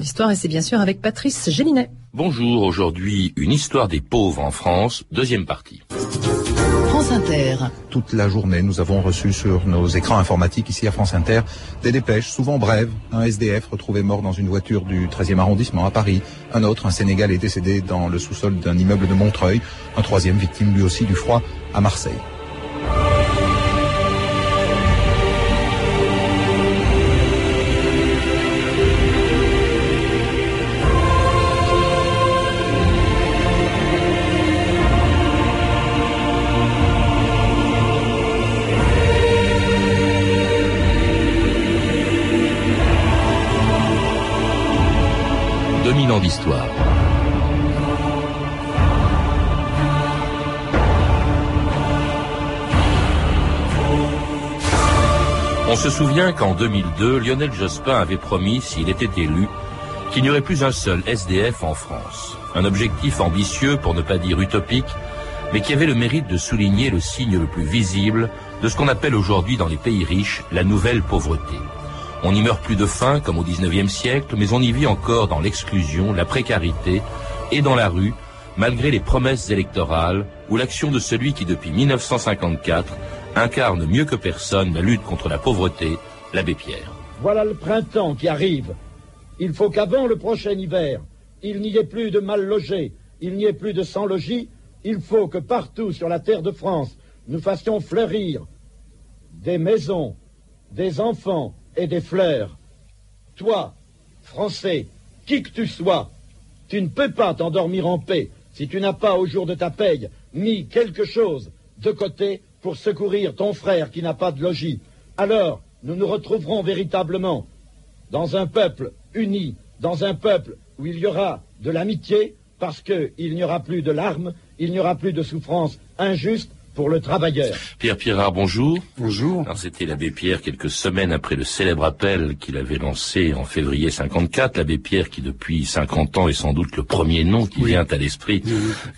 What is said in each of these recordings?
Grande Histoire et c'est bien sûr avec Patrice Gélinet. Bonjour, aujourd'hui une histoire des pauvres en France, deuxième partie. France Inter. Toute la journée, nous avons reçu sur nos écrans informatiques ici à France Inter des dépêches, souvent brèves. Un SDF retrouvé mort dans une voiture du 13e arrondissement à Paris. Un autre, un Sénégal, est décédé dans le sous-sol d'un immeuble de Montreuil. Un troisième, victime lui aussi du froid à Marseille. On se souvient qu'en 2002, Lionel Jospin avait promis, s'il était élu, qu'il n'y aurait plus un seul SDF en France. Un objectif ambitieux, pour ne pas dire utopique, mais qui avait le mérite de souligner le signe le plus visible de ce qu'on appelle aujourd'hui dans les pays riches la nouvelle pauvreté. On n'y meurt plus de faim comme au XIXe siècle, mais on y vit encore dans l'exclusion, la précarité et dans la rue, malgré les promesses électorales ou l'action de celui qui, depuis 1954, incarne mieux que personne la lutte contre la pauvreté, l'abbé Pierre. Voilà le printemps qui arrive. Il faut qu'avant le prochain hiver, il n'y ait plus de mal logés, il n'y ait plus de sans logis. Il faut que partout sur la terre de France, nous fassions fleurir des maisons, des enfants, et des fleurs. Toi, Français, qui que tu sois, tu ne peux pas t'endormir en paix si tu n'as pas au jour de ta paye mis quelque chose de côté pour secourir ton frère qui n'a pas de logis. Alors, nous nous retrouverons véritablement dans un peuple uni, dans un peuple où il y aura de l'amitié, parce qu'il n'y aura plus de larmes, il n'y aura plus de souffrances injustes, pour le travailleur. Pierre Pierrard, bonjour. Bonjour. C'était l'abbé Pierre quelques semaines après le célèbre appel qu'il avait lancé en février 54. L'abbé Pierre qui depuis 50 ans est sans doute le premier nom qui vient à l'esprit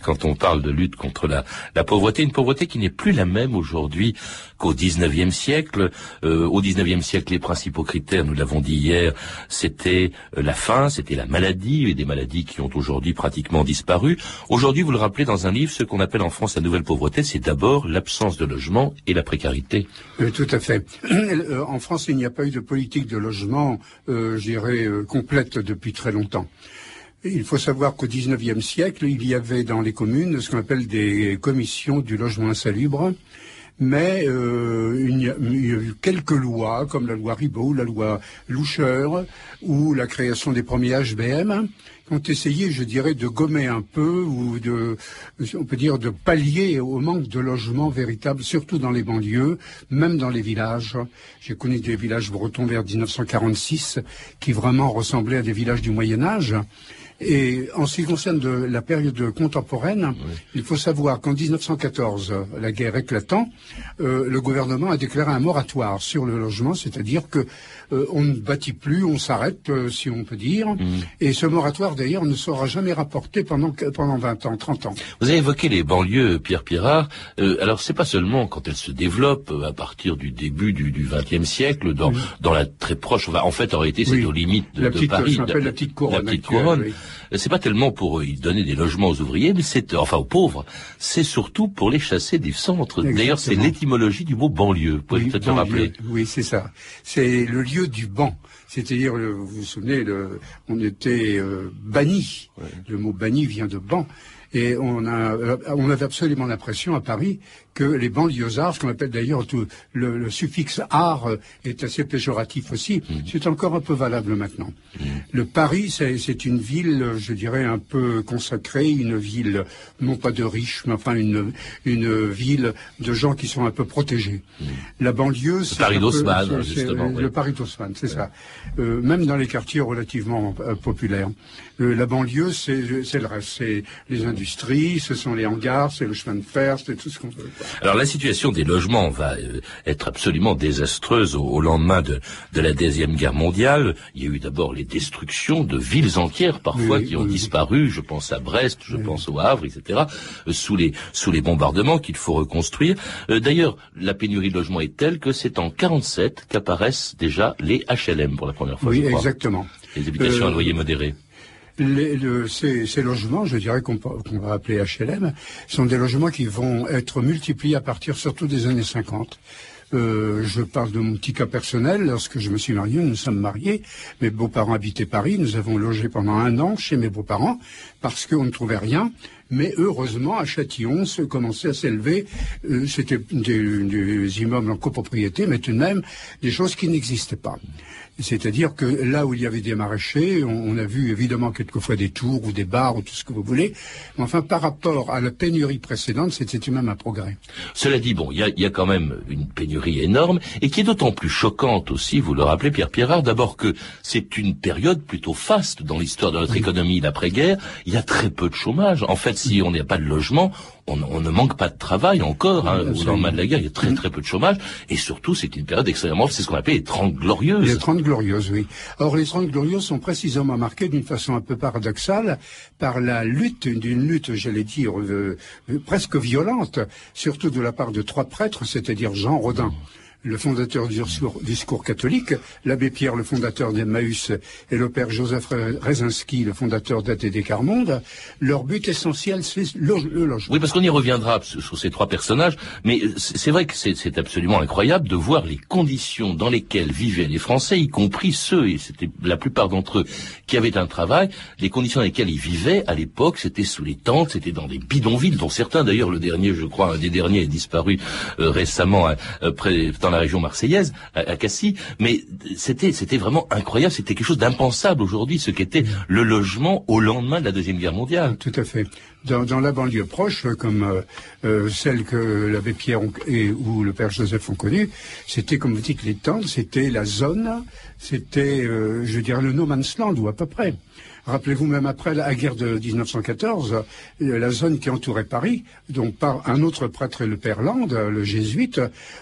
quand on parle de lutte contre la, la pauvreté. Une pauvreté qui n'est plus la même aujourd'hui qu'au 19e siècle. Euh, au 19e siècle, les principaux critères, nous l'avons dit hier, c'était euh, la faim, c'était la maladie, et des maladies qui ont aujourd'hui pratiquement disparu. Aujourd'hui, vous le rappelez dans un livre, ce qu'on appelle en France la nouvelle pauvreté, c'est d'abord l'absence de logement et la précarité. Euh, tout à fait. Euh, en France, il n'y a pas eu de politique de logement, euh, je dirais, complète depuis très longtemps. Il faut savoir qu'au XIXe siècle, il y avait dans les communes ce qu'on appelle des commissions du logement insalubre, mais il, y a, eu quelques lois, comme la loi Ribot, la loi Loucher, ou la création des premiers HBM, ont essayé, je dirais, de gommer un peu ou de, on peut dire, de pallier au manque de logements véritables, surtout dans les banlieues, même dans les villages. J'ai connu des villages bretons vers 1946 qui vraiment ressemblaient à des villages du Moyen Âge. Et en ce qui concerne de la période contemporaine, il faut savoir qu'en 1914, la guerre éclatant, euh, le gouvernement a déclaré un moratoire sur le logement, c'est-à-dire que euh, on ne bâtit plus, on s'arrête, euh, si on peut dire. Mm. Et ce moratoire, d'ailleurs, ne sera jamais rapporté pendant pendant 20 ans, 30 ans. Vous avez évoqué les banlieues, Pierre Pirard. Euh, alors, c'est pas seulement quand elles se développent à partir du début du XXe siècle, dans dans la très proche. en fait, en réalité, c'est aux limites de, la petite, Paris. La, la petite couronne. La petite couronne. C'est pas tellement pour y donner des logements aux ouvriers, mais c'est enfin aux pauvres. C'est surtout pour les chasser des centres. D'ailleurs, c'est l'étymologie du mot banlieue. Vous pouvez peut-être le rappeler. Oui, c'est ça. C'est le lieu du banc. C'est-à-dire, vous vous souvenez, le, on était euh, banni. Le mot banni vient de banc. Et on, a, euh, on avait absolument l'impression à Paris que les banlieusards, ce qu'on appelle d'ailleurs tout le, le, suffixe art est assez péjoratif aussi, mmh. c'est encore un peu valable maintenant. Mmh. Le Paris, c'est une ville, je dirais, un peu consacrée, une ville non pas de riches, mais enfin une, une ville de gens qui sont un peu protégés. Mmh. La banlieue, c'est Paris d'Haussmann, justement. Le Paris d'Haussmann, c'est ça. Euh, même dans les quartiers relativement euh, populaires. Euh, la banlieue, c'est le reste, c'est les industries, ce sont les hangars, c'est le chemin de fer, c'est tout ce qu'on veut. Alors la situation des logements va euh, être absolument désastreuse au, lendemain de, de, la deuxième guerre mondiale. Il y a eu d'abord les destructions de villes entières parfois qui ont disparu. Je pense à Brest, je pense au Havre, etc. Euh, sous les sous les bombardements qu'il faut reconstruire. Euh, d'ailleurs, la pénurie de logements est telle que c'est en 47 qu'apparaissent déjà les HLM pour la première fois. Oui, exactement. Les habitations à loyer modéré. Les, ces, logements, je dirais qu'on va appeler HLM, sont des logements qui vont être multipliés à partir surtout des années 50. Euh, je parle de mon petit cas personnel. Lorsque je me suis marié, nous sommes mariés. Mes beaux-parents habitaient Paris. Nous avons logé pendant un an chez mes beaux-parents parce qu'on ne trouvait rien. Mais heureusement, à Châtillon, se commençait à s'élever. Euh, c'était des, des, immeubles en copropriété, mais tout de même des choses qui n'existaient pas. C'est-à-dire que là où il y avait des maraîchers, on, a vu évidemment quelquefois des tours ou des bars ou tout ce que vous voulez. Mais enfin, par rapport à la pénurie précédente, c'était tout de même un progrès. Cela dit, bon, il y a, quand même une pénurie énorme et qui est d'autant plus choquante aussi, vous le rappelez, Pierre Pierrard, d'abord que c'est une période plutôt faste dans l'histoire de notre économie d'après-guerre. Il y a très peu de chômage. En fait, si on n'a pas de logement, on, ne manque pas de travail encore. Hein, au lendemain de la guerre, il y a très très peu de chômage. Et surtout, c'est une période extrêmement, c'est ce qu'on appelle les Trente Glorieuses. Les Trente Glorieuses, oui. Or, les Trente Glorieuses sont précisément marquées d'une façon un peu paradoxale par la lutte, d'une lutte, j'allais dire, euh, euh, presque violente, surtout de la part de trois prêtres, c'est-à-dire Jean Rodin le fondateur du discours, catholique, l'abbé Pierre, le fondateur d'Emmaüs, et le père Joseph Rezinski, le fondateur d'ATD Carmonde, leur but essentiel, c'est le, logement. Oui, parce qu'on y reviendra sur ces trois personnages, mais c'est vrai que c'est absolument incroyable de voir les conditions dans lesquelles vivaient les Français, y compris ceux, et c'était la plupart d'entre eux, qui avaient un travail, les conditions dans lesquelles ils vivaient à l'époque, c'était sous les tentes, c'était dans des bidonvilles, dont certains, d'ailleurs, le dernier, je crois, un des derniers est disparu euh, récemment, euh, près, la région marseillaise, à, Cassis, mais c'était c'était vraiment incroyable, c'était quelque chose d'impensable aujourd'hui, ce qu'était le logement au lendemain de la Deuxième Guerre mondiale. Tout à fait. Dans, la banlieue proche, comme euh, euh, celle que l'abbé Pierre et, ou le père Joseph ont connue, c'était, comme vous dites, les tentes, c'était la zone, c'était, euh, je dirais, le no man's land, ou à peu près. Rappelez-vous, même après la guerre de 1914, euh, la zone qui entourait Paris, donc par un autre prêtre, le père Land, le jésuite,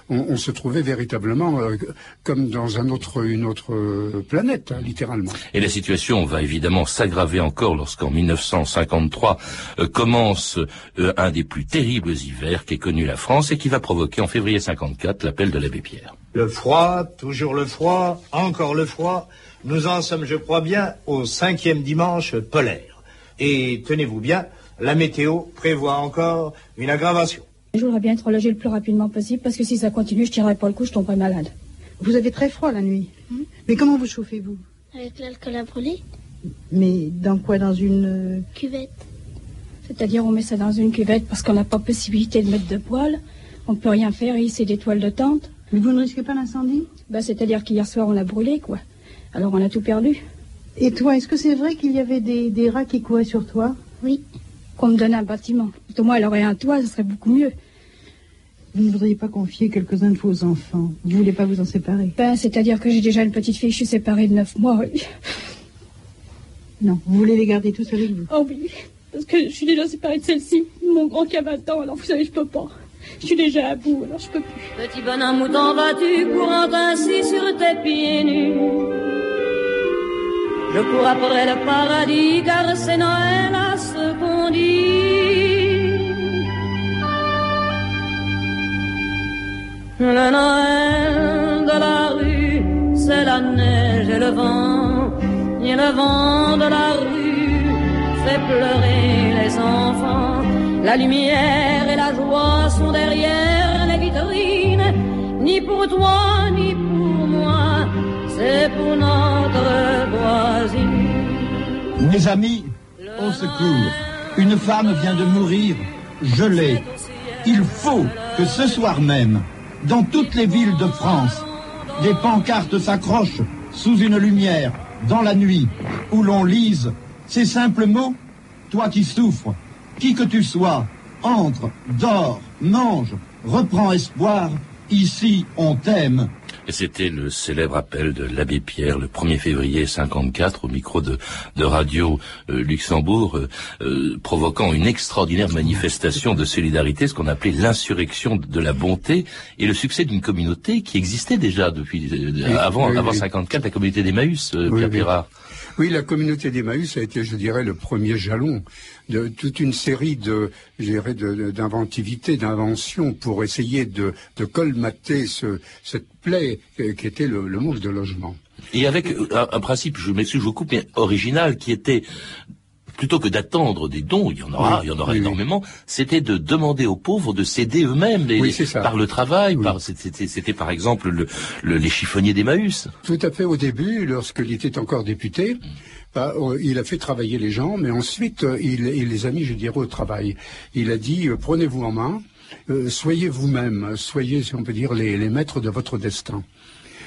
on, se trouvait véritablement euh, comme dans un autre, une autre euh, planète, hein, littéralement. Et la situation va évidemment s'aggraver encore lorsqu'en 1953 commence un des plus terribles hivers qu'ait connu la France et qui va provoquer en février 54 l'appel de l'abbé Pierre. Le froid, toujours le froid, encore le froid. Nous en sommes, je crois bien, au cinquième dimanche polaire. Et tenez-vous bien, la météo prévoit encore une aggravation. Je voudrais bien être logé le plus rapidement possible parce que si ça continue, je tirerai pas le coup, je tomberai malade. Vous avez très froid la nuit. Hmm? Mais comment vous chauffez-vous? Avec l'alcool à brûler. Mais dans quoi? Dans une euh, cuvette. C'est-à-dire on met ça dans une cuvette parce qu'on n'a pas possibilité de mettre de poêle. On ne peut rien faire ici des toiles de tente. Mais vous ne risquez pas l'incendie? Bah, C'est-à-dire qu'hier soir on l'a brûlé, quoi. Alors on a tout perdu. Et toi, est-ce que c'est vrai qu'il y avait des, rats qui couraient sur toi? Oui. Qu'on me donne un bâtiment. Au moins, elle aurait un toit, ce serait beaucoup mieux. Vous ne voudriez pas confier quelques-uns de vos enfants? Vous ne voulez pas vous en séparer? Ben, c'est-à-dire que j'ai déjà une petite fille, je suis séparée de neuf mois, oui. Non, vous voulez les garder tous avec vous? Oh oui, parce que je suis déjà séparée de celle-ci. Mon grand qui a 20 ans, alors vous savez, je peux pas. Je suis déjà à bout, alors je peux plus. Petit bonhomme, où t'en vas-tu courant ainsi sur tes pieds nus je cours après le paradis car c'est Noël à ce qu'on dit. Le Noël de la rue, c'est la neige et le vent. Et le vent de la rue fait pleurer les enfants. La lumière et la joie sont derrière les vitrines, ni pour toi ni pour moi c'est pour notre voisine. Mes amis, au secours, une femme vient de mourir, gelée. Il faut que ce soir même, dans toutes les villes de France, des pancartes s'accrochent sous une lumière, dans la nuit, où l'on lise ces simples mots Toi qui souffres, qui que tu sois, entre, dors, mange, reprends espoir, ici on t'aime. C'était le célèbre appel de l'abbé Pierre le 1er février 54 au micro de, Radio euh, Luxembourg, euh, euh, provoquant une extraordinaire manifestation de solidarité, ce qu'on appelait l'insurrection de la bonté et le succès d'une communauté qui existait déjà depuis avant, avant 54, la communauté d'Emmaüs, Pierre Pirard. Oui, la communauté d'Emmaüs a été, je dirais, le premier jalon de toute une série de, d'inventivité, d'inventions pour essayer de, colmater cette plaie qui était le, manque de logement. Et avec un, principe, je m'excuse, je vous coupe, mais original, qui était plutôt que d'attendre des dons, il y en aura, il y en aura énormément, c'était de demander aux pauvres de s'aider eux-mêmes par le travail, par c'était par exemple le, les chiffonniers d'Emmaüs. Tout à fait au début, lorsqu'il était encore député. Bah, euh, il a fait travailler les gens, mais ensuite euh, il, les a mis, je dirais, au travail. Il a dit euh, prenez-vous en main, soyez vous-même, soyez, si on peut dire, les maîtres de votre destin.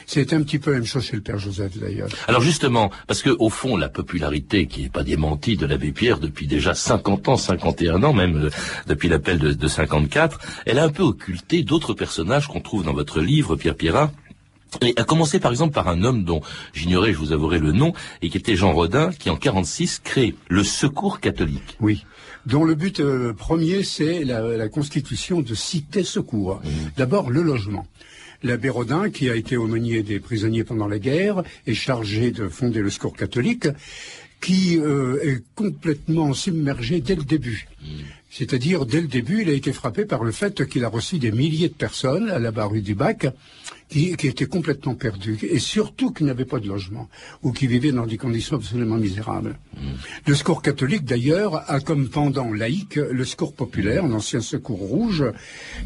C'est un petit peu la même chose chez le Père Joseph d'ailleurs. Alors justement, parce que au fond, la popularité qui n'est pas démentie de l'abbé Pierre depuis déjà 50 ans, 51 ans même, euh, depuis l'appel de, de 54, elle a un peu occulté d'autres personnages qu'on trouve dans votre livre, Pierre Pierrat. Et à commencer par exemple par un homme dont j'ignorais, je vous avouerai le nom, et qui était Jean Rodin, qui en 46 crée le Secours catholique. Oui dont le but euh, premier, c'est la, constitution de cités secours. Mmh. D'abord, le logement. L'abbé Rodin, qui a été aumônier des prisonniers pendant la guerre, est chargé de fonder le secours catholique, qui euh, est complètement submergé dès le début. C'est-à-dire, dès le début, il a été frappé par le fait qu'il a reçu des milliers de personnes à la barre du Bac qui, qui étaient complètement perdus et surtout qui n'avaient pas de logement ou qui vivaient dans des conditions absolument misérables. Mm. Le secours catholique, d'ailleurs, a comme pendant laïque le secours populaire, l'ancien secours rouge.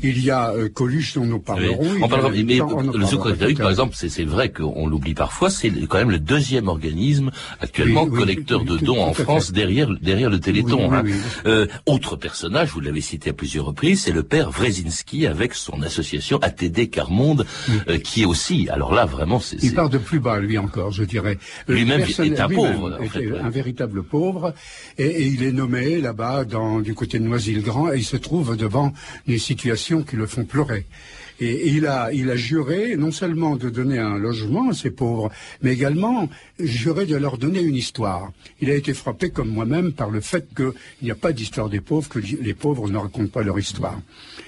Il y a euh, Coluche dont nous parlerons. mais le secours catholique, par exemple, c'est vrai qu'on l'oublie parfois, c'est quand même le deuxième organisme actuellement collecteur de dons en France derrière, derrière le Téléthon. Hein. Euh, autre personnage, vous l'avez cité à plusieurs reprises, c'est le père Wrezinski avec son association ATD Carmonde, euh, qui est aussi, alors là vraiment, c'est... Il part de plus bas, lui encore, je dirais. Lui-même est un pauvre, un véritable pauvre, et, il est nommé là-bas, du côté de Noisy-le-Grand, et il se trouve devant des situations qui le font pleurer. Et, il, a, il a juré non seulement de donner un logement à ces pauvres, mais également juré de leur donner une histoire. Il a été frappé, comme moi-même, par le fait qu'il n'y a pas d'histoire des pauvres, que les pauvres ne racontent pas leur histoire.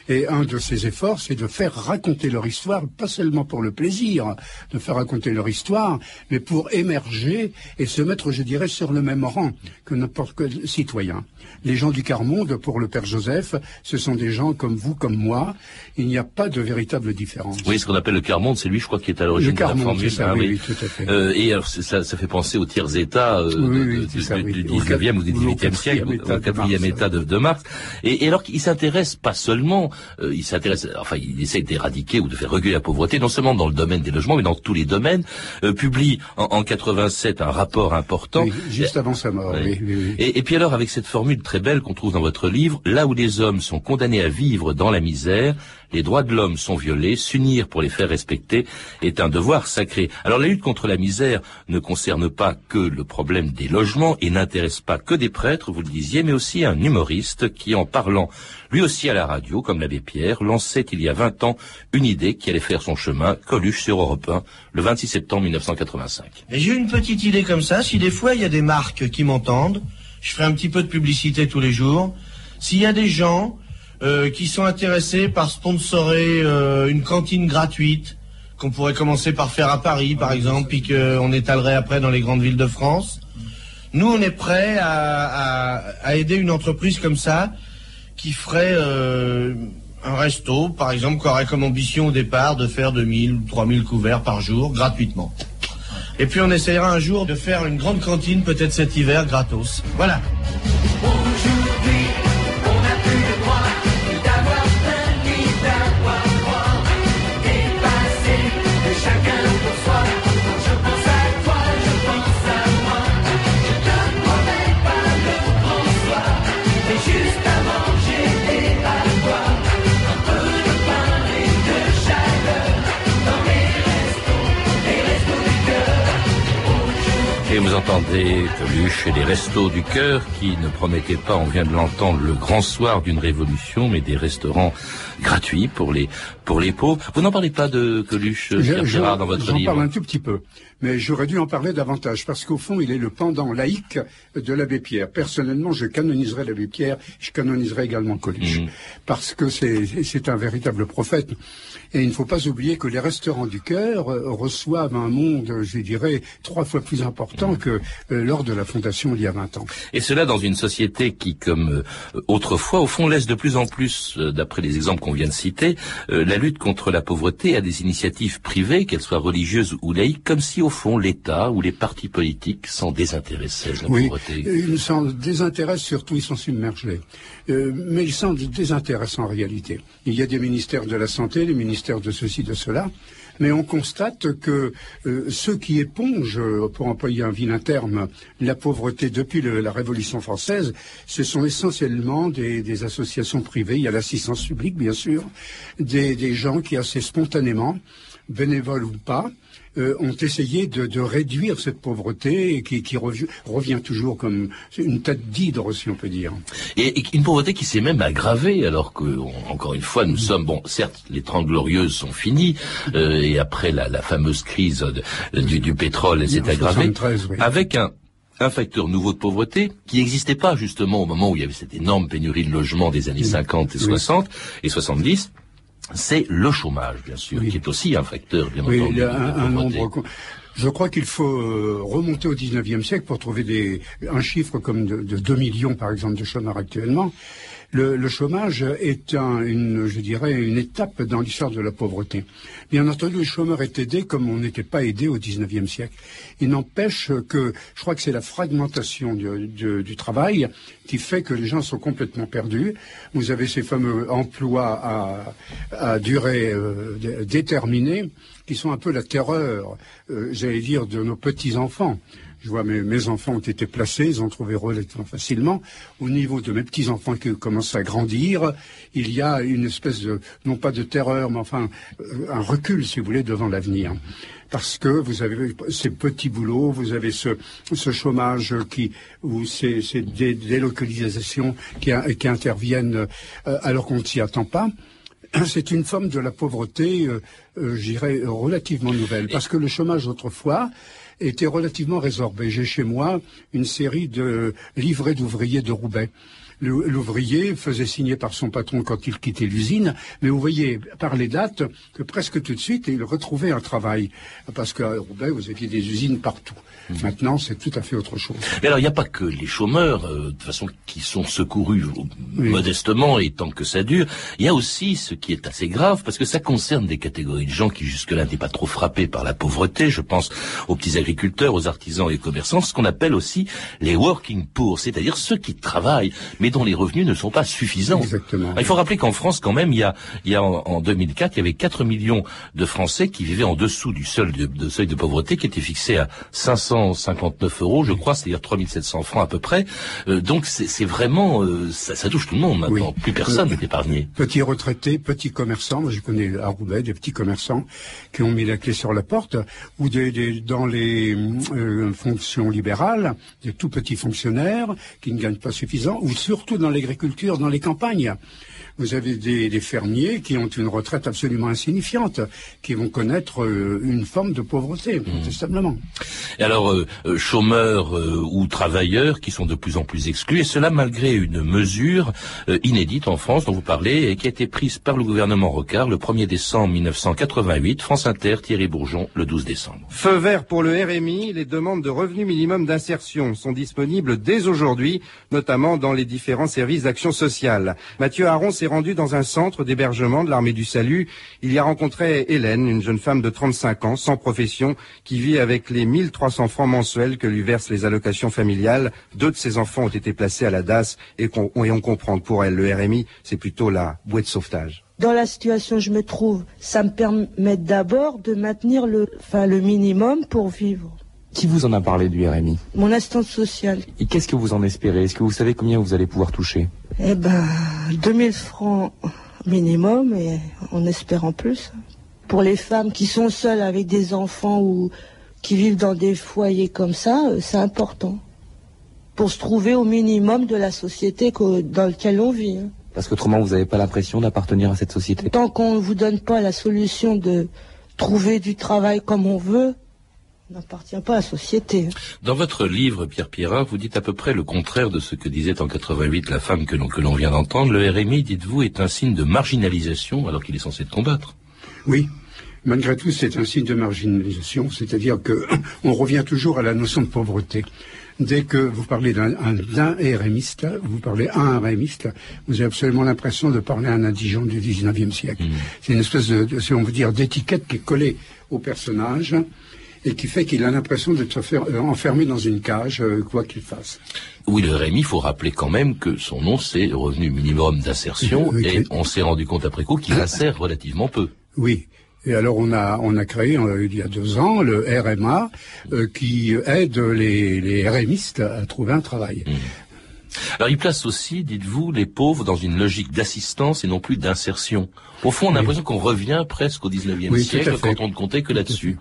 Et un de ses efforts, c'est de faire raconter leur histoire, pas seulement pour le plaisir de faire raconter leur histoire, mais pour émerger et se mettre, je dirais, sur le même rang que n'importe quel citoyen. Les gens du quart-monde, pour le Père Joseph, ce sont des gens comme vous, comme moi. Il n'y a pas de véritable différence. Oui, ce qu'on appelle le quart-monde, c'est lui, je crois, qui est à l'origine de la formule. Ça, hein, oui, oui, tout à fait. Euh, et alors, ça, ça, fait penser aux tiers états euh, du, 19e ou du 18e siècle, au quatrième état de, de Marx. Et, et alors qu'il s'intéresse pas seulement, euh, il s'intéresse, enfin, il essaie d'éradiquer ou de faire reculer la pauvreté, non seulement dans le domaine des logements, mais dans tous les domaines. Euh, publie en, en 87 un rapport important. juste avant sa mort. Et, et puis alors, avec cette formule très belle qu'on trouve dans votre livre, là où les hommes sont condamnés à vivre dans la misère, les droits de l'homme sont violés, s'unir pour les faire respecter est un devoir sacré. Alors la lutte contre la misère ne concerne pas que le problème des logements et n'intéresse pas que des prêtres, vous le disiez, mais aussi un humoriste qui, en parlant lui aussi à la radio, comme l'abbé Pierre, lançait il y a 20 ans une idée qui allait faire son chemin, Coluche sur Europe 1, le 26 septembre 1985. J'ai une petite idée comme ça, si des fois il y a des marques qui m'entendent, je ferai un petit peu de publicité tous les jours. S'il y a des gens euh, qui sont intéressés par sponsorer euh, une cantine gratuite, qu'on pourrait commencer par faire à Paris, par exemple, puis qu'on étalerait après dans les grandes villes de France, nous, on est prêt à, aider une entreprise comme ça qui ferait euh, un resto, par exemple, qui aurait comme ambition au départ de faire 2000 ou 3000 couverts par jour, gratuitement. Et puis on essayera un jour de faire une grande cantine, peut-être cet hiver, gratos. Voilà. Entendez Coluche et les restos du cœur qui ne promettaient pas, on vient de l'entendre, le grand soir d'une révolution, mais des restaurants gratuits pour les pour les pauvres. Vous n'en parlez pas de Coluche, Gérard, dans votre livre J'en parle un tout petit peu, mais j'aurais dû en parler davantage, parce qu'au fond, il est le pendant laïque de l'abbé Pierre. Personnellement, je canoniserai l'abbé Pierre, je canoniserai également Coluche, mhm. parce que c'est un véritable prophète. Et il ne faut pas oublier que les restaurants du cœur euh, reçoivent un monde, je dirais, trois fois plus important que euh, lors de la fondation il y a 20 ans. Et cela dans une société qui, comme euh, autrefois, au fond, laisse de plus en plus, d'après les exemples qu'on vient de citer, la lutte contre la pauvreté à des initiatives privées, qu'elles soient religieuses ou laïques, comme si, au fond, l'État ou les partis politiques s'en désintéressaient de la Oui, pauvreté. ils s'en désintéressent surtout, ils sont submergés. Euh, mais ils s'en désintéressent en réalité. Il y a des ministères de la santé, des ministères de ceci, de cela, mais on constate que euh, ceux qui épongent, euh, pour employer un vilain terme, la pauvreté depuis la Révolution française, ce sont essentiellement des, associations privées. Il y a l'assistance publique, bien sûr, des gens qui assez spontanément, bénévoles ou pas, euh, ont essayé de, de réduire cette pauvreté et qui, qui revi- revient toujours comme une tête d'hydre, si on peut dire. Et, et une pauvreté qui s'est même aggravée, alors que, on- encore une fois, nous sommes, bon, certes, les Trente Glorieuses sont finies, euh, et après la, la fameuse crise de- du, du pétrole, elle s'est aggravée, 73, oui. avec un, un facteur nouveau de pauvreté qui n'existait pas justement au moment où il y avait cette énorme pénurie de logements des années 50 et Oui. 60 et 70. C'est le chômage, bien sûr, qui est aussi un facteur, bien Oui, entendu, il y a un, un nombre. Je crois qu'il faut euh, remonter au 19e siècle pour trouver des, un chiffre comme de, de 2 millions, par exemple, de chômeurs actuellement. Le, le chômage est un, une, je dirais, une étape dans l'histoire de la pauvreté. Bien entendu, le chômeur est aidé comme on n'était pas aidé au 19e siècle. Il n'empêche que, je crois que c'est la fragmentation du, du- du travail qui fait que les gens sont complètement perdus. Vous avez ces fameux emplois à, à durée euh, dé- déterminée qui sont un peu la terreur, euh, j'allais dire, de nos petits-enfants. Je vois mes, enfants ont été placés, ils ont trouvé relativement facilement. Au niveau de mes petits-enfants qui commencent à grandir, il y a une espèce de, non pas de terreur, mais enfin, euh, un recul, si vous voulez, devant l'avenir. Parce que vous avez ces petits boulots, vous avez ce, chômage qui, ou ces, ces dé- délocalisations qui, qui interviennent euh, alors qu'on ne s'y attend pas. C'est une forme de la pauvreté, euh, euh, je dirais, relativement nouvelle. Parce que le chômage, autrefois, était relativement résorbé. J'ai chez moi une série de livrets d'ouvriers de Roubaix. L'ouvrier faisait signer par son patron quand il quittait l'usine, mais vous voyez par les dates que presque tout de suite il retrouvait un travail. Parce qu'à Roubaix, vous aviez des usines partout. Maintenant, c'est tout à fait autre chose. Mais alors, il n'y a pas que les chômeurs, euh, de façon, qui sont secourus euh, modestement et tant que ça dure. Il y a aussi ce qui est assez grave, parce que ça concerne des catégories de gens qui jusque-là n'étaient pas trop frappés par la pauvreté. Je pense aux petits agriculteurs, aux artisans et aux commerçants, ce qu'on appelle aussi les working poor, c'est-à-dire ceux qui travaillent, mais dont les revenus ne sont pas suffisants. Exactement. Il faut rappeler qu'en France, quand même, il y a, il y a en, en 2004, il y avait 4 millions de Français qui vivaient en dessous du seuil de, de seuil de pauvreté qui était fixé à 559 euros, je crois, c'est-à-dire 3700 francs à peu près. Euh, donc c'est vraiment, euh, ça, ça touche tout le monde maintenant. Plus personne n'est épargné. Petits retraités, petits commerçants, moi je connais à Roubaix des petits commerçants qui ont mis la clé sur la porte, ou des, des- dans les euh, fonctions libérales, des tout petits fonctionnaires qui ne gagnent pas suffisant, ou surtout dans l'agriculture, dans les campagnes. Vous avez des, des fermiers qui ont une retraite absolument insignifiante, qui vont connaître euh, une forme de pauvreté, incontestablement. Et alors, euh, euh, chômeurs euh, ou travailleurs qui sont de plus en plus exclus, et cela malgré une mesure euh, inédite en France dont vous parlez, et qui a été prise par le gouvernement Rocard le 1er décembre 1988, France Inter, Thierry Bourgeon, le 12 décembre. Feu vert pour le RMI, les demandes de revenu minimum d'insertion sont disponibles dès aujourd'hui, notamment dans les différents services d'action sociale. Mathieu Aron s'est rendu dans un centre d'hébergement de l'armée du salut. Il y a rencontré Hélène, une jeune femme de 35 ans, sans profession, qui vit avec les 1300 francs mensuels que lui versent les allocations familiales. Deux de ses enfants ont été placés à la DAS et, on comprend que pour elle, le RMI, c'est plutôt la bouée de sauvetage. Dans la situation où je me trouve, ça me permet d'abord de maintenir le minimum pour vivre. Qui vous en a parlé du RMI Mon assistante sociale, Et qu'est-ce que vous en espérez? Est-ce que vous savez combien vous allez pouvoir toucher? Eh ben, 2000 francs minimum et on espère en plus. Pour les femmes qui sont seules avec des enfants ou qui vivent dans des foyers comme ça, euh, c'est important. Pour se trouver au minimum de la société dans laquelle on vit. hein. Parce qu'autrement, vous n'avez pas l'impression d'appartenir à cette société. Tant qu'on ne vous donne pas la solution de trouver du travail comme on veut, n'appartient pas à la société. Dans votre livre, Pierre Pierrat, vous dites à peu près le contraire de ce que disait en 88 la femme que l'on que l'on vient d'entendre. Le RMI, dites-vous, est un signe de marginalisation alors qu'il est censé te combattre. Oui, Malgré tout, c'est un signe de marginalisation, c'est-à-dire que on revient toujours à la notion de pauvreté. Dès que vous parlez d'un d'un RMiste, vous parlez à un RMiste, vous avez absolument l'impression de parler à un indigent du 19e siècle. C'est une espèce de, de- si on veut dire, d'étiquette qui est collée au personnage et qui fait qu'il a l'impression de se faire euh, enfermé dans une cage, euh, quoi qu'il fasse. Oui, le RMI, il faut rappeler quand même que son nom, c'est Revenu Minimum d'Insertion, et on s'est rendu compte après coup qu'il insère relativement peu. Oui. Et alors on a on a créé euh, il y a deux ans le RMA euh, qui aide les, les RMistes à trouver un travail. Alors il place aussi, dites-vous, les pauvres dans une logique d'assistance et non plus d'insertion. Au fond, on a l'impression qu'on revient presque au 19e Oui, siècle quand on ne comptait que là-dessus.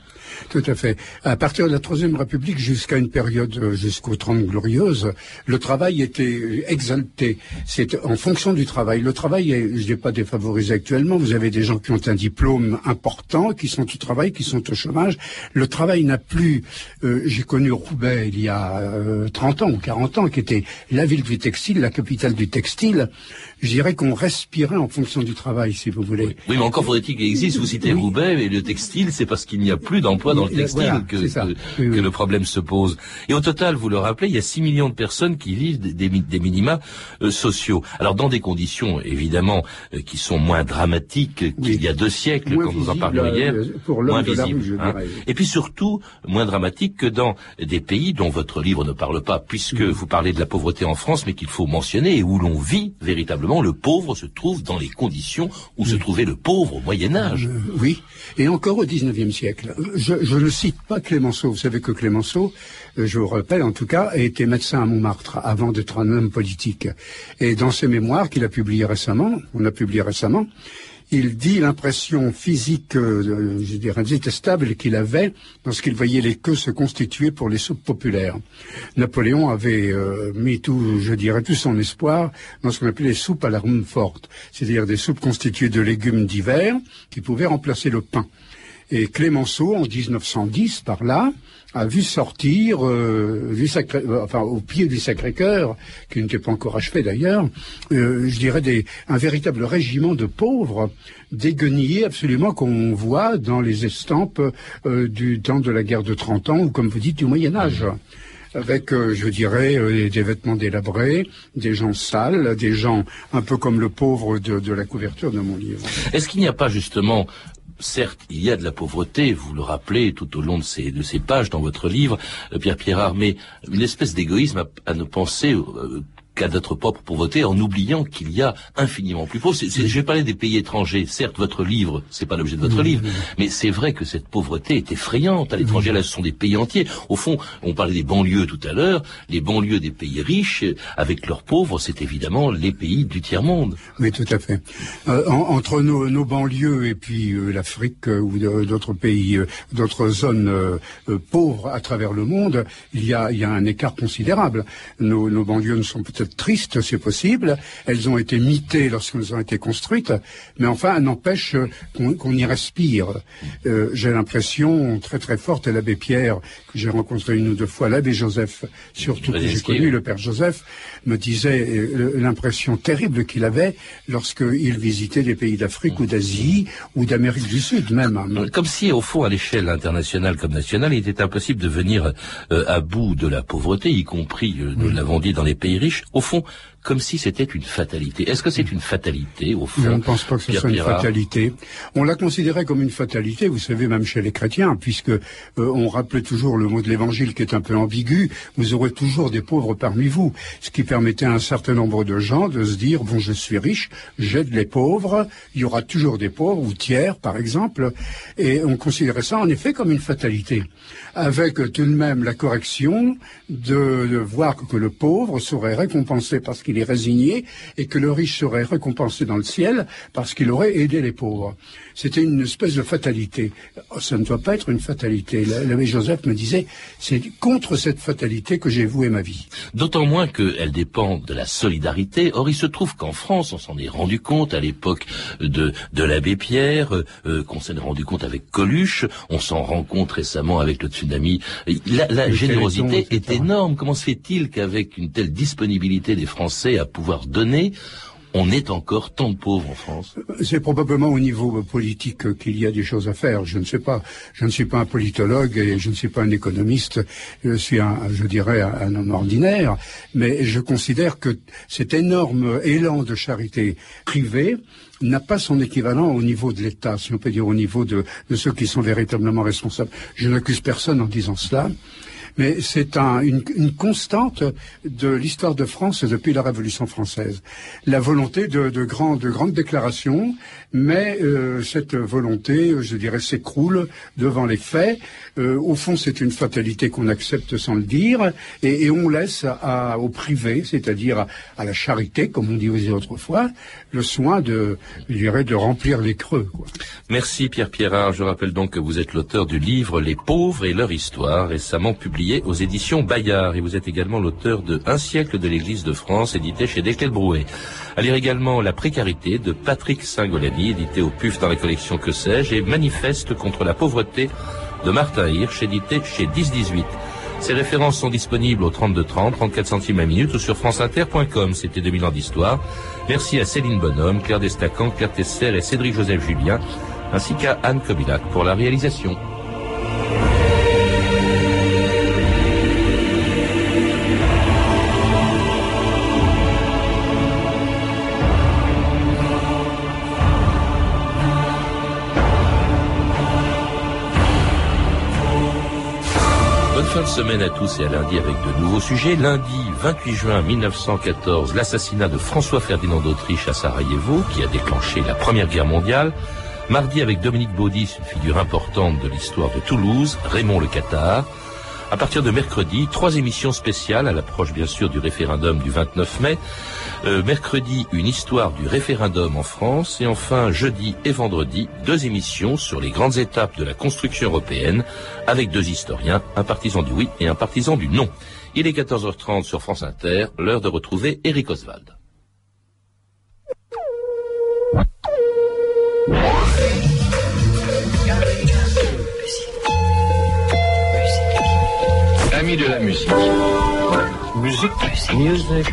Tout à fait. À partir de la Troisième République jusqu'à une période euh, jusqu'aux Trente Glorieuses, le travail était exalté. C'est en fonction du travail. Le travail est, je n'ai pas défavorisé actuellement. Vous avez des gens qui ont un diplôme important, qui sont au travail, qui sont au chômage. Le travail n'a plus. euh, J'ai connu Roubaix il y a euh, 30 ans ou 40 ans, qui était la ville du textile, la capitale du textile. Je dirais qu'on respirait en fonction du travail, si vous voulez. Oui, mais encore faudrait-il qu'il existe. Vous citez Roubaix, et le textile, c'est parce qu'il n'y a plus d'emploi dans le textile voilà, que, le problème se pose. Et au total, vous le rappelez, il y a 6 millions de personnes qui vivent des, des mi- des minima euh, sociaux. Alors dans des conditions, évidemment, euh, qui sont moins dramatiques qu'il y a deux siècles, quand nous en parlions hier. euh, pour moins de la rue, visible, je hein. Et puis surtout, moins dramatique que dans des pays dont votre livre ne parle pas, puisque vous parlez de la pauvreté en France, mais qu'il faut mentionner, et où l'on vit véritablement, le pauvre se trouve dans les conditions où se trouvait le pauvre au Moyen Âge. Euh, oui, et encore au XIXe siècle. Je, je ne cite pas Clémenceau. Vous savez que Clémenceau, euh, je vous rappelle en tout cas, a été médecin à Montmartre avant d'être un homme politique. Et dans ses mémoires qu'il a publiés récemment, on a publié récemment, il dit l'impression physique, euh, je dirais, détestable qu'il avait lorsqu'il voyait les queues se constituer pour les soupes populaires. Napoléon avait euh, mis tout, je dirais, tout son espoir dans ce qu'on appelait les soupes à l'arme forte, c'est-à-dire des soupes constituées de légumes divers qui pouvaient remplacer le pain. Et Clémenceau, en 1910, par là, a vu sortir, euh, du Sacré- euh, enfin au pied du Sacré-Cœur, qui n'était pas encore achevé d'ailleurs, euh, je dirais des, un véritable régiment de pauvres, des guenilles absolument qu'on voit dans les estampes euh, du temps de la guerre de 30 ans, ou comme vous dites, du Moyen Âge avec, euh, je dirais, euh, des vêtements délabrés, des gens sales, des gens un peu comme le pauvre de, de la couverture de mon livre. Est-ce qu'il n'y a pas justement, certes, il y a de la pauvreté, vous le rappelez tout au long de ces, de ces pages dans votre livre, euh, Pierre Pierrard, mais une espèce d'égoïsme à, à ne penser qu'à notre propre pauvreté en oubliant qu'il y a infiniment plus pauvre. C'est- c'est- je vais parler des pays étrangers. Certes, votre livre, c'est pas l'objet de votre livre, mais c'est vrai que cette pauvreté est effrayante. À l'étranger, là, ce sont des pays entiers. Au fond, on parlait des banlieues tout à l'heure. Les banlieues des pays riches, avec leurs pauvres, c'est évidemment les pays du tiers-monde. Oui, tout à fait. Euh, en- entre nos, nos banlieues et puis euh, l'Afrique euh, ou d'autres pays, euh, d'autres zones euh, euh, pauvres à travers le monde, il y a, il y a un écart considérable. Nos, nos banlieues ne sont peut-être tristes, c'est possible. Elles ont été mitées lorsqu'elles ont été construites, mais enfin, elles n'empêchent euh, qu'on y respire. Euh, j'ai l'impression très très forte à l'abbé Pierre, que j'ai rencontré une ou deux fois, l'abbé Joseph, surtout que j'ai connu le père Joseph, me disait euh, l'impression terrible qu'il avait lorsqu'il visitait des pays d'Afrique ou d'Asie ou d'Amérique du Sud même. hein. Comme si, au fond, à l'échelle internationale comme nationale, il était impossible de venir euh, à bout de la pauvreté, y compris, euh, nous l'avons dit, dans les pays riches. Au fond, comme si c'était une fatalité. Est-ce que c'est une fatalité, au fond Je ne pense pas que ce Pierre soit une fatalité. On l'a considéré comme une fatalité, vous savez, même chez les chrétiens, puisque euh, on rappelait toujours le mot de l'Évangile qui est un peu ambigu. Vous aurez toujours des pauvres parmi vous, ce qui permettait à un certain nombre de gens de se dire bon, je suis riche, j'aide les pauvres. Il y aura toujours des pauvres ou tiers, par exemple, et on considérait ça en effet comme une fatalité, avec euh, tout de même la correction de, de voir que le pauvre serait récompensé parce qu'il est résigné et que le riche serait récompensé dans le ciel parce qu'il aurait aidé les pauvres. C'était une espèce de fatalité. Oh, Ça ne doit pas être une fatalité. L'abbé Joseph me disait, c'est contre cette fatalité que j'ai voué ma vie. D'autant moins qu'elle dépend de la solidarité. Or, il se trouve qu'en France, on s'en est rendu compte à l'époque de, de l'abbé Pierre, euh, qu'on s'en est rendu compte avec Coluche, on s'en rend compte récemment avec le tsunami. La, la générosité est énorme. Comment se fait-il qu'avec une telle disponibilité des Français à pouvoir donner, on est encore tant de pauvres en France C'est probablement au niveau politique qu'il y a des choses à faire. Je ne sais pas. Je ne suis pas un politologue et je ne suis pas un économiste. Je suis un, je dirais, un homme ordinaire. Mais je considère que cet énorme élan de charité privée n'a pas son équivalent au niveau de l'État, si on peut dire au niveau de ceux qui sont véritablement responsables. Je n'accuse personne en disant cela mais c'est un, une, constante de l'histoire de France depuis la Révolution française. La volonté de, de, grand, de grandes déclarations, mais euh, cette volonté, je dirais, s'écroule devant les faits. Euh, au fond, c'est une fatalité qu'on accepte sans le dire, et, on laisse à, au privé, c'est-à-dire à, la charité, comme on disait autrefois, le soin de, je dirais, de remplir les creux. Merci Pierre Pierrard. Je rappelle donc que vous êtes l'auteur du livre Les pauvres et leur histoire, récemment publié aux éditions Bayard. Et vous êtes également l'auteur de Un siècle de l'Église de France, édité chez Desclés Brouet. À lire également La précarité de Patrick Singolani, édité au PUF dans la collection Que sais-je, et Manifeste contre la pauvreté de Martin Hirsch, édité chez 1018. Ces références sont disponibles au 3230, 34 centimes à minute ou sur franceinter.com. C'était 2000 ans d'histoire. Merci à Céline Bonhomme, Claire Destacan, Claire Tesser et Cédric Joseph Julien, ainsi qu'à Anne Kobilac pour la réalisation. De semaine à tous et à lundi avec de nouveaux sujets. Lundi 28 juin 1914, l'assassinat de François-Ferdinand d'Autriche à Sarajevo qui a déclenché la Première Guerre mondiale. Mardi avec Dominique Baudis, une figure importante de l'histoire de Toulouse, Raymond le Qatar. À partir de mercredi, trois émissions spéciales à l'approche bien sûr du référendum du 29 mai. Euh, mercredi, une histoire du référendum en France. Et enfin, jeudi et vendredi, deux émissions sur les grandes étapes de la construction européenne avec deux historiens, un partisan du oui et un partisan du non. Il est 14h30 sur France Inter, l'heure de retrouver Eric Oswald. de la musique. Musique. Music.